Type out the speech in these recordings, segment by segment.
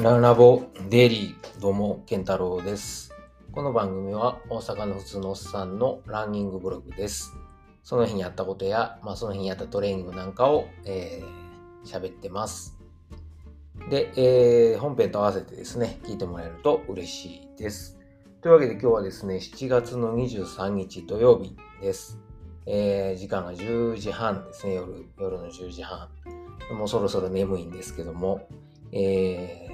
ランラボデイリー、どうも、ケンタロウです。この番組は大阪の普通のおっさんのランニングブログです。その日にやったことや、まあ、その日にやったトレーニングなんかを喋、えー、ってます。で、えー本編と合わせてですね、聞いてもらえると嬉しいです。というわけで今日はですね、7月の23日土曜日です。えー時間が10時半ですね、夜、夜の10時半。もうそろそろ眠いんですけども、えー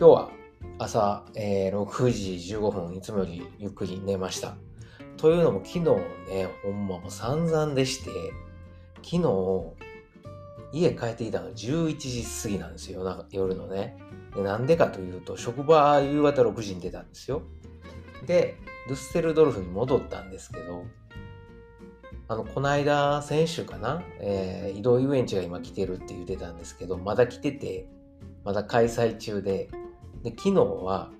今日は朝、えー6時15分、いつもよりゆっくり寝ました。というのも昨日ね、ほんまも散々でして、昨日、家帰ってきたのが11時過ぎなんですよ、夜のね。なんでかというと、職場夕方6時に出たんですよ。で、ドゥッセルドルフに戻ったんですけど、あの、この間、先週かな、えー移動遊園地が今来てるって言ってたんですけど、まだ来てて、まだ開催中で、で、昨日は、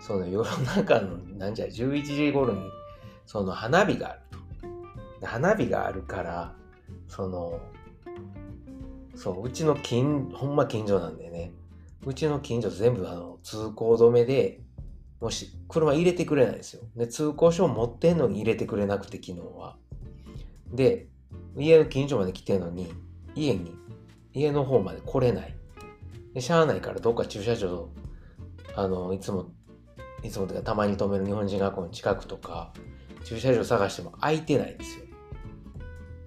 その夜中の、なんじゃ、11時頃に、その花火があると。で花火があるから、その、そう、うちの近、ほんま近所なんでね、うちの近所全部あの通行止めで、もし車入れてくれないんですよ。で、通行証持ってんのに入れてくれなくて、昨日は。で、家の近所まで来てんのに、家に、家の方まで来れない。で、しゃあないからどっか駐車場、あの、いつも、いつもというかたまに止める日本人学校の近くとか、駐車場探しても空いてないんですよ。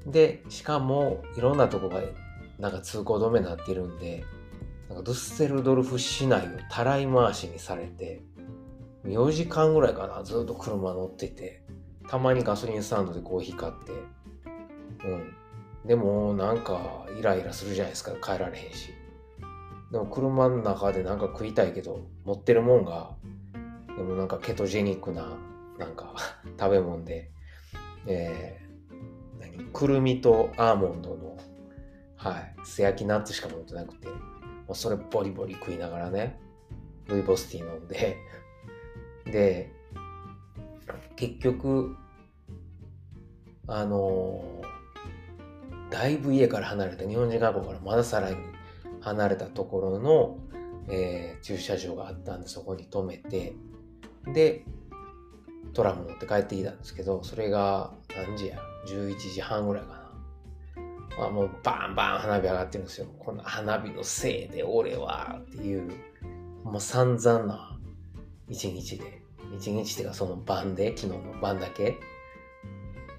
で、しかも、いろんなとこが、なんか通行止めになってるんで、なんかドゥッセルドルフ市内をたらい回しにされて、4時間ぐらいかな、ずっと車乗ってて、たまにガソリンスタンドでコーヒー買って、うん。でも、なんか、イライラするじゃないですか、帰られへんし。でも、車の中でなんか食いたいけど、持ってるもんが、でもなんかケトジェニックな、なんか、食べ物で、えー、何？くるみとアーモンドの、はい、素焼きナッツしか持ってなくて、もうそれボリボリ食いながらね、ルイボスティー飲んで、で、結局、あのーだいぶ家から離れた、日本人学校からまださらに離れたところの、えー駐車場があったんで、そこに止めて、で、トラム乗って帰ってきたんですけど、それが何時や ?11 時半ぐらいかな。あもうバンバン花火上がってるんですよ。この花火のせいで俺はっていう、もう散々な一日で。一日っていうかその晩で、昨日の晩だけ。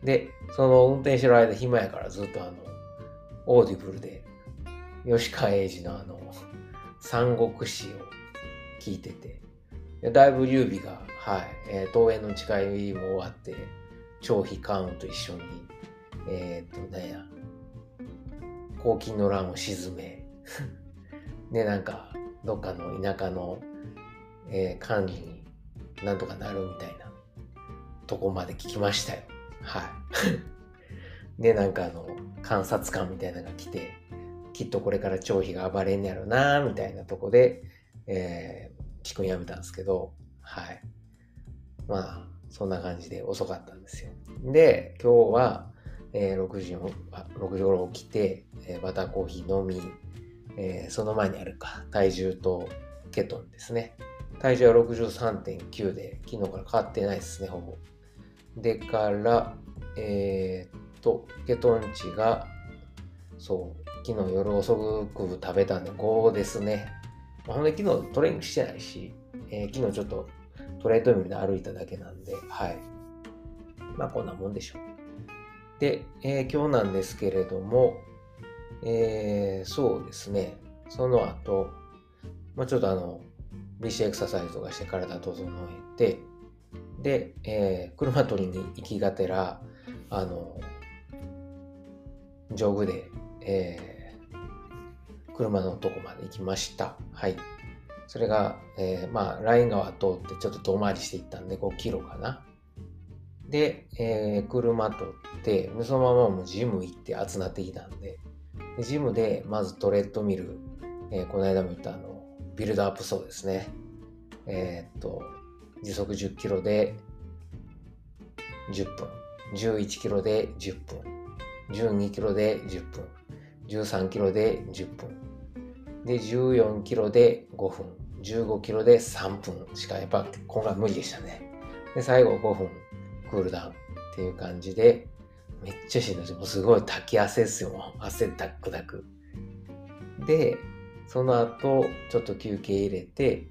で、その運転してる間暇やからずっとあの、オーディブルで、吉川英治のあの、三国志を聞いてて、だいぶ劉備が、はい、えー桃園の誓いも終わって、張飛関羽と一緒に、えーっと、なんや、黄金の乱を沈め、で、なんか、どっかの田舎の、えー管理になんとかなるみたいなとこまで聞きましたよ。はい。で、なんかあの、観察官みたいなのが来て、きっとこれから張飛が暴れんねやろな、みたいなとこで、えー、聞くんやめたんですけど、はい。まあ、そんな感じで遅かったんですよ。で、今日は、えー6時、6時頃起きて、えーバターコーヒー飲み、えーその前にあるか、体重とケトンですね。体重は63.9で、昨日から変わってないですね、ほぼ。でから、えーっと、ケトン値が、そう、昨日夜遅く食べたんで5ですね。まあ、ほんで昨日トレーニングしてないし、えー昨日ちょっとトレードミルで歩いただけなんで、はい。まあこんなもんでしょう。で、えー今日なんですけれども、えーそうですね、その後、まあ、ちょっとあの、BC エクササイズとかして体整えて、で、えー車取りに行きがてら、あの、ジョグで、えー車のとこまで行きました。はい。それが、えーまあ、ライン川通ってちょっと遠回りしていったんで5キロかな。で、えー車取って、そのままもジム行って集まってきたんで、でジムでまずトレッドミル、えーこの間も言ったあの、ビルドアップ走ですね。えーっと、時速10キロで10分、11キロで10分、12キロで10分、13キロで10分。で、14キロで5分、15キロで3分しかやっぱ今回無理でしたね。で、最後5分クールダウンっていう感じで、めっちゃしんどい。もうすごい滝汗ですよ。汗ダックダク。で、その後、ちょっと休憩入れて、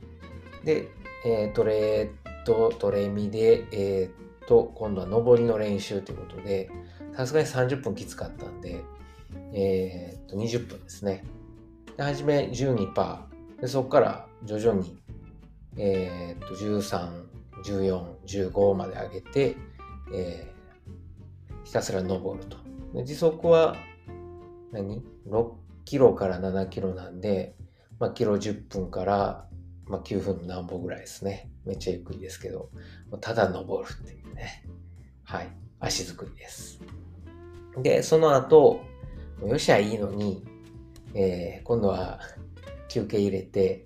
で、えー、トレーとトレミで、えー、と、今度は上りの練習ということで、さすがに30分きつかったんで、えー、と、20分ですね。で、初め12%。で、そこから徐々に、えー、と、13、14、15まで上げて、えー、ひたすら登ると。で時速は何、6キロから7キロなんで、まあ、キロ10分から、まあ、9分の何歩ぐらいですね。めっちゃゆっくりですけど、ただ登るっていうね。はい。足作りです。で、その後、よしゃいいのに、えー、今度は休憩入れて、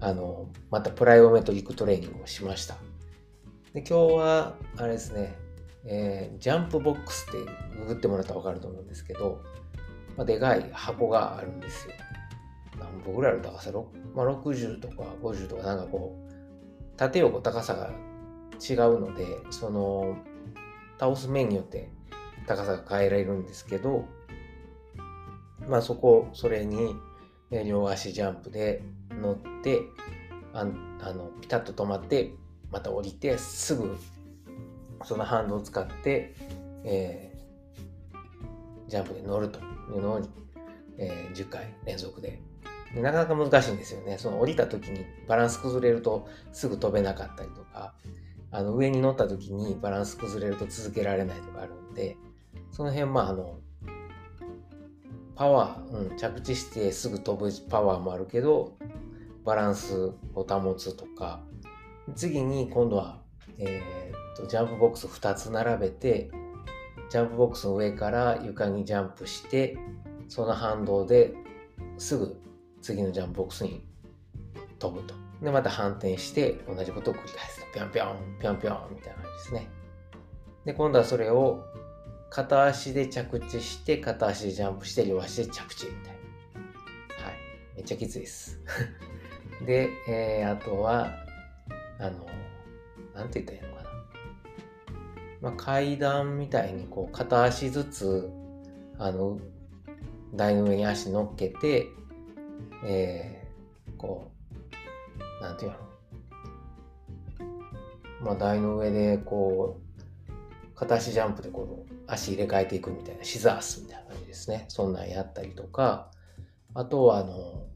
あの、またプライオメトリックトレーニングをしました。で、今日は、あれですね、えー、ジャンプボックスってググってもらったらわかると思うんですけど、まあ、でかい箱があるんですよ。何歩ぐらいある？高さ、まあ、60とか50とかなんかこう、縦横高さが違うので、その、倒す面によって高さが変えられるんですけど、まあそこ、それに、両足ジャンプで乗って、ああの、ピタッと止まって、また降りて、すぐ、そのハンドを使って、えー、ジャンプで乗るというのを、えー、10回連続でで。なかなか難しいんですよね。その降りた時にバランス崩れるとすぐ飛べなかったりとか、あの上に乗った時にバランス崩れると続けられないとかあるんで、その辺、まあ、あの、パワー、うん、着地してすぐ飛ぶパワーもあるけど、バランスを保つとか、次に今度は、えー、とジャンプボックス2つ並べて、ジャンプボックスの上から床にジャンプして、その反動ですぐ次のジャンプボックスに飛ぶと。で、また反転して同じことを繰り返すと。ぴょんぴょん、ぴょんぴょんみたいな感じですね。で、今度はそれを片足で着地して、片足でジャンプして、両足で着地みたいな。はい。めっちゃきついです。で、えー、あとは、あの、なんて言ったらいいのかな。まあ、階段みたいに、こう、片足ずつ、あの、台の上に足乗っけて、えー、こう、なんていうのまあ、台の上で、こう、片足ジャンプでこの足入れ替えていくみたいな、シザースみたいな感じですね。そんなんやったりとか、あとはあの、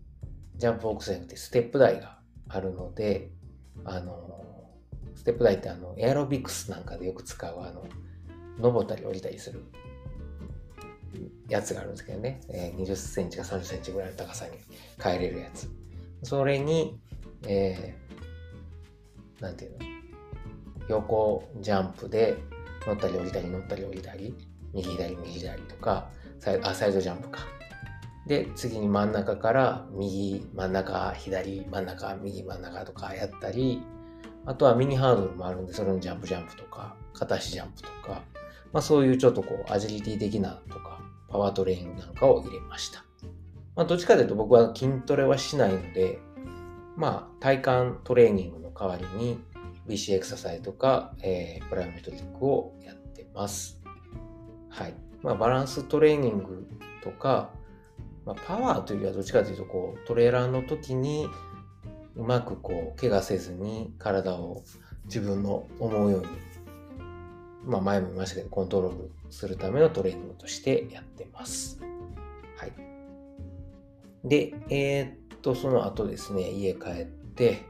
ジャンプボックスじゃなくてステップ台があるので、あの、ステップ台ってあの、エアロビクスなんかでよく使うあの、登ったり降りたりするやつがあるんですけどね、えー、20センチか30センチぐらいの高さに変えれるやつ。それに、えー、なんていうの？横ジャンプで乗ったり降りたり乗ったり降りたり、右左右左とか、サイあサイドジャンプか。で、次に真ん中から右、真ん中、左、真ん中、右、真ん中とかやったり、あとはミニハードルもあるんで、それのジャンプジャンプとか、片足ジャンプとか、まあそういうちょっとこう、アジリティ的なとか、パワートレーニングなんかを入れました。まあどっちかというと僕は筋トレはしないので、まあ体幹トレーニングの代わりに、BC エクササイズとか、えー、プライメトリックをやってます。はい。まあ、バランストレーニングとか、まあ、パワーというよりはどっちかというと、こう、トレーラーの時にうまくこう、怪我せずに体を自分の思うように、まあ、前も言いましたけど、コントロールするためのトレーニングとしてやってます。はい。で、えー、っと、その後ですね、家帰って、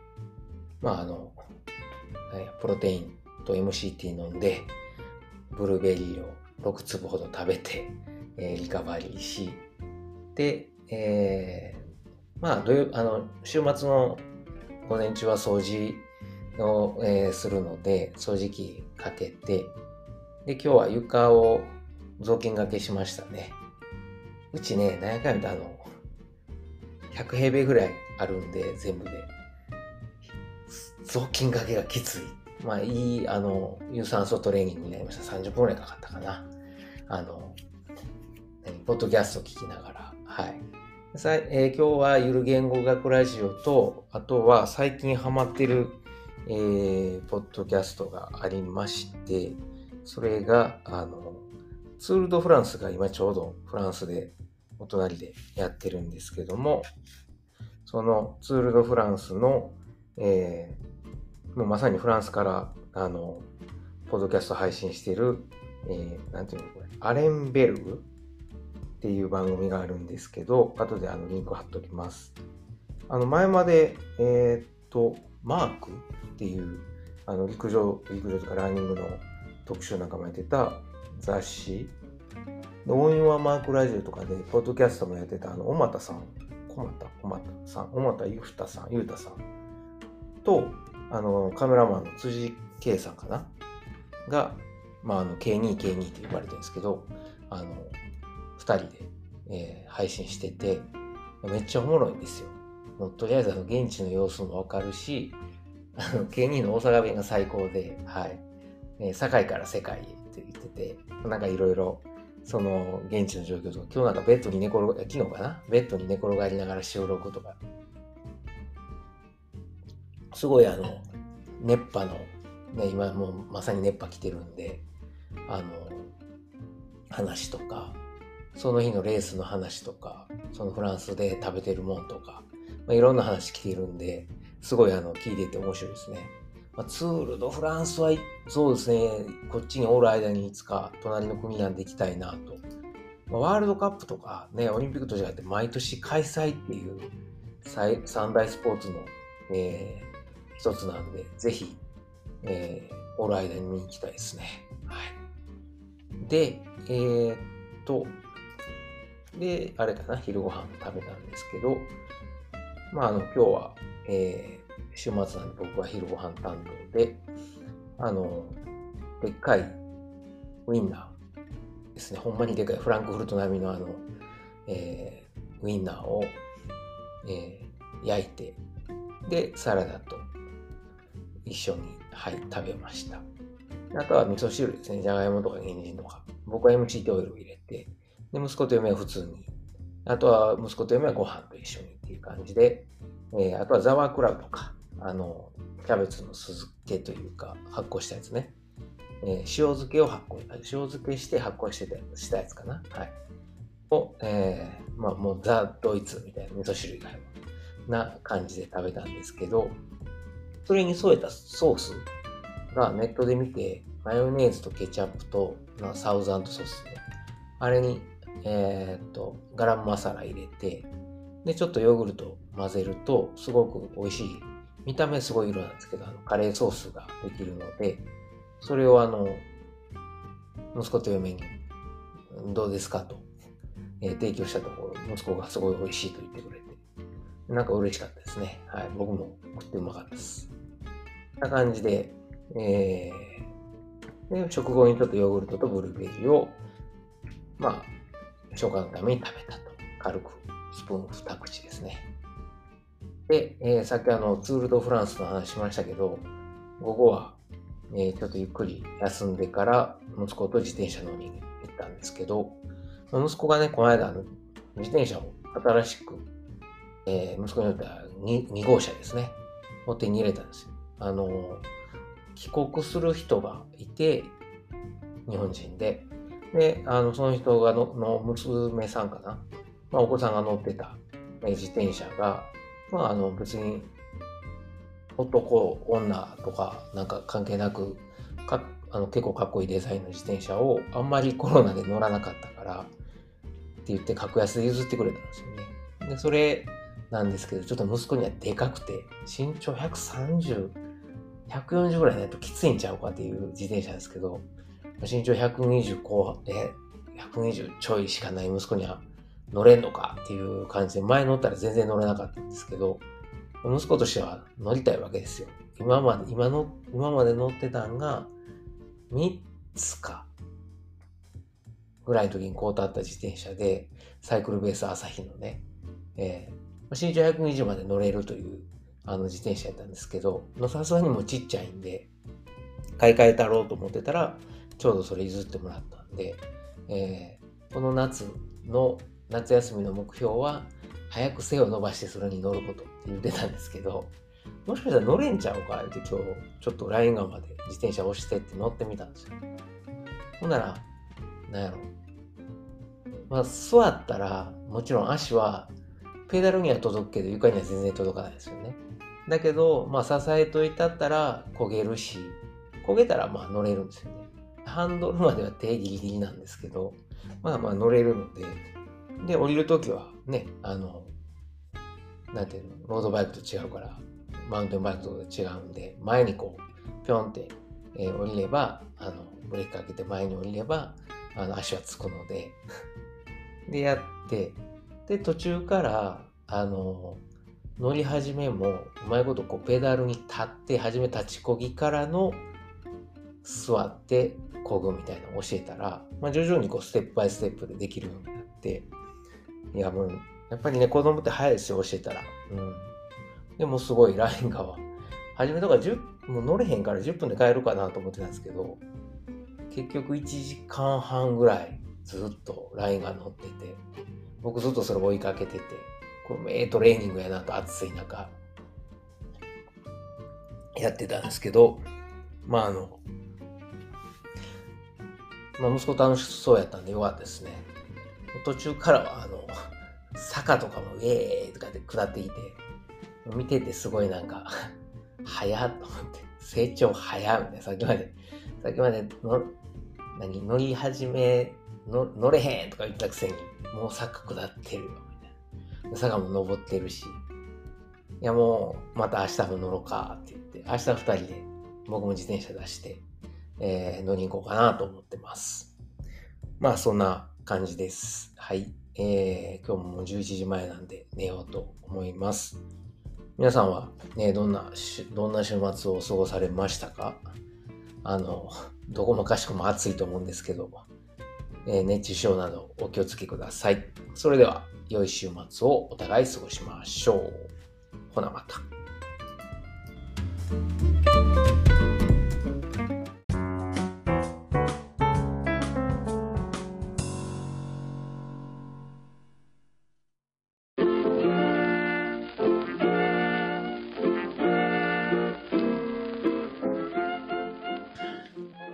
まあ、あの、プロテインと MCT 飲んで、ブルーベリーを6粒ほど食べて、えー、リカバリーし、で、えー、まあ土曜、あの、週末の午前中は掃除を、えー、するので、掃除機かけて、で、今日は床を雑巾がけしましたね。うちね、何やかんやあの、100平米ぐらいあるんで、全部で。雑巾がけがきつい。まあ、いい、あの、有酸素トレーニングになりました。30分くらいかかったかな。あの、ポッドキャストを聞きながら、はい。さえー、今日はゆる言語学ラジオと、あとは最近ハマってる、えー、ポッドキャストがありまして、それが、あの、ツール・ド・フランスが今ちょうどフランスでお隣でやってるんですけども、そのツール・ド・フランスの、えー、もうまさにフランスから、あの、ポッドキャスト配信してる、えー、なんていうのこれ、アレンベルグっていう番組があるんですけど、後であのリンク貼っておきます。あの、前まで、えー、っと、マークっていう、あの、陸上、陸上とかランニングの特集なんかもやってた雑誌、オンワマークラジオとかで、ポッドキャストもやってた、あの、小俣さん、小俣、小俣さん、小俣ゆふたさん、ゆうたさん。と、あの、カメラマンの辻圭さんかな？が、まあ、あの、K2、K2 って呼ばれてるんですけど、あの、2人で、えー、配信してて、めっちゃおもろいんですよ。もうとりあえずあの現地の様子もわかるし、あの、K2 の大阪弁が最高で、はい。えー、堺から世界へって言ってて、なんかいろいろ、その、現地の状況とか、今日なんかベッドに寝転が、昨日かな？ベッドに寝転がりながら収録とか、すごいあの、熱波の、ね、今もうまさに熱波来てるんで、あの、話とか、その日のレースの話とか、そのフランスで食べてるもんとか、まあ、いろんな話来てるんで、すごいあの、聞いてて面白いですね。まあ、ツール・ド・フランスは、そうですね、こっちにおる間にいつか隣の国なんで行きたいなと。ま、ワールドカップとかね、オリンピックと違って毎年開催っていう三大スポーツの、え、一つなんで、ぜひ、えー、おる間に見に行きたいですね。はい。で、えー、っと、で、あれかな、昼ご飯食べたんですけど、まあ、あの、今日は、えー、週末なんで僕は昼ご飯担当で、あの、でっかいウインナーですね、ほんまにでかいフランクフルト並みのあの、えー、ウインナーを、えー、焼いて、で、サラダと一緒に、はい、食べました。あとは味噌汁ですね、じゃがいもとか人参とか。僕は MCT オイルを入れて、で、息子と嫁は普通に。あとは息子と嫁はご飯と一緒にっていう感じで、えー、あとはザワークラウとか、あの、キャベツの酢漬けというか、発酵したやつね。えー、塩漬けを発酵、塩漬けして発酵してたしたやつかな。はい。を、えー、まあもうザ・ドイツみたいな味噌汁以外な感じで食べたんですけど、それに添えたソースがネットで見て、マヨネーズとケチャップと、まあ、サウザンドソースね。あれに、えー、っと、ガラムマサラ入れて、で、ちょっとヨーグルト混ぜると、すごく美味しい見た目すごい色なんですけど、あのカレーソースができるので、それをあの、息子と嫁に、どうですか？と、えー、提供したところ、息子がすごい美味しいと言ってくれて、なんか嬉しかったですね。はい。僕も食ってうまかったです。こんな感じで、えー、で食後にちょっとヨーグルトとブルーベリーを、まあ、消化のために食べたと。軽く、スプーン2口ですね。で、えー、さっきあの、ツール・ド・フランスの話しましたけど、午後は、えー、ちょっとゆっくり休んでから、息子と自転車乗りに行ったんですけど、息子がね、この間、自転車を新しく、えー、息子によっては 2, 2号車ですね、を手に入れたんですよ。あの、帰国する人がいて、日本人で、で、あの、その人がの、の娘さんかな、まあ、お子さんが乗ってた、え自転車が、まあ、あの別に男、女とかなんか関係なくかあの結構かっこいいデザインの自転車をあんまりコロナで乗らなかったからって言って格安で譲ってくれたんですよね。で、それなんですけど、ちょっと息子にはでかくて、身長130、140ぐらいないときついんちゃうかっていう自転車ですけど、身長120後半、え、120ちょいしかない息子には乗れんのかっていう感じで、前乗ったら全然乗れなかったんですけど、息子としては乗りたいわけですよ。今まで、今の、今まで乗ってたんが、3つか、ぐらいの時にこうたった自転車で、サイクルベース朝日のね、えー、身長120まで乗れるというあの自転車やったんですけど、さすがにもちっちゃいんで、買い替えたろうと思ってたら、ちょうどそれ譲ってもらったんで、えー、この夏の夏休みの目標は、早く背を伸ばしてそれに乗ることって言ってたんですけど、もしかしたら乗れんちゃうかって今日、ちょっとライン川まで自転車押してって乗ってみたんですよ。ほんなら、なんやろ。まあ、座ったら、もちろん足は、ペダルには届くけど、床には全然届かないですよね。だけど、まあ、支えといたったら焦げるし、焦げたらまあ乗れるんですよね。ハンドルまでは手ギリギリなんですけど、まあまあ乗れるので、で、降りるときはね、あの、なんていうの、ロードバイクと違うから、マウンテンバイクと違うんで、前にこう、ぴょんって、えー、降りれば、あの、ブレーキかけて前に降りれば、あの、足はつくので で、やって、で、途中から、あの、乗り始めも、うまいことこう、ペダルに立って、初め立ちこぎからの、座ってこぐみたいなのを教えたら、まあ、徐々にこうステップバイステップでできるようになって、いやもう、やっぱりね、子供って早いですよ、教えたら。うん。でもすごいラインが、初めとか10、もう乗れへんから10分で帰るかなと思ってたんですけど、結局1時間半ぐらいずっとラインが乗ってて、僕ずっとそれ追いかけてて、これええトレーニングやなと暑い中、やってたんですけど、まああの、まあ息子楽しそうやったんでよかったですね。途中からはあの、坂とかもウェーとかで下っていて、見ててすごいなんか早っと思って、成長早みたいな、さっきまで、さっきまでの、何、乗り始め、の乗れへんとか言ったくせに、もう坂下ってるよ、坂も登ってるし、いやもう、また明日も乗ろうかって言って、明日二人で僕も自転車出して、えー、乗りに行こうかなと思ってます。まあそんな感じです。はい。えー、今日ももう11時前なんで寝ようと思います。皆さんはね、どんな、どんな週末を過ごされましたか？あの、どこもかしこも暑いと思うんですけど、え、熱中症などお気をつけください。それでは、良い週末をお互い過ごしましょう。ほなまた。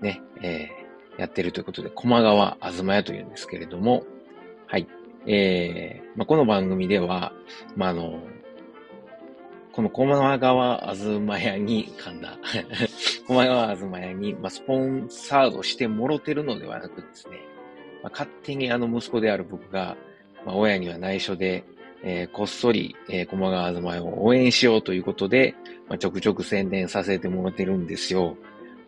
ね、えー、やってるということで、駒川あずま屋というんですけれども、はい。えー、まあ、この番組では、まあ、あの、この駒川あずま屋に、噛んだ。駒川あずま屋に、まあ、スポンサードしてもろてるのではなくですね、まあ、勝手にあの息子である僕が、まあ、親には内緒で、えー、こっそり、えー、駒川あずま屋を応援しようということで、まあ、ちょくちょく宣伝させてもらってるんですよ。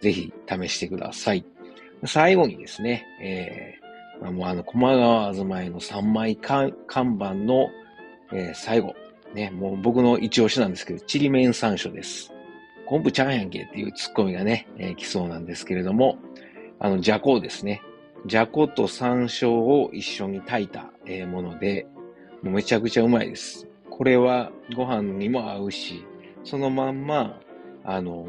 ぜひ試してください。最後にですね、えー、もうあの、駒川あずまいの3枚看板の、えー、最後、ね、もう僕の一押しなんですけど、ちりめん山椒です。昆布ちゃんやんけっていうツッコミがね、えー、来そうなんですけれども、あの、じゃこですね。じゃこと山椒を一緒に炊いた、えー、もので、もうめちゃくちゃうまいです。これはご飯にも合うし、そのまんま、あの、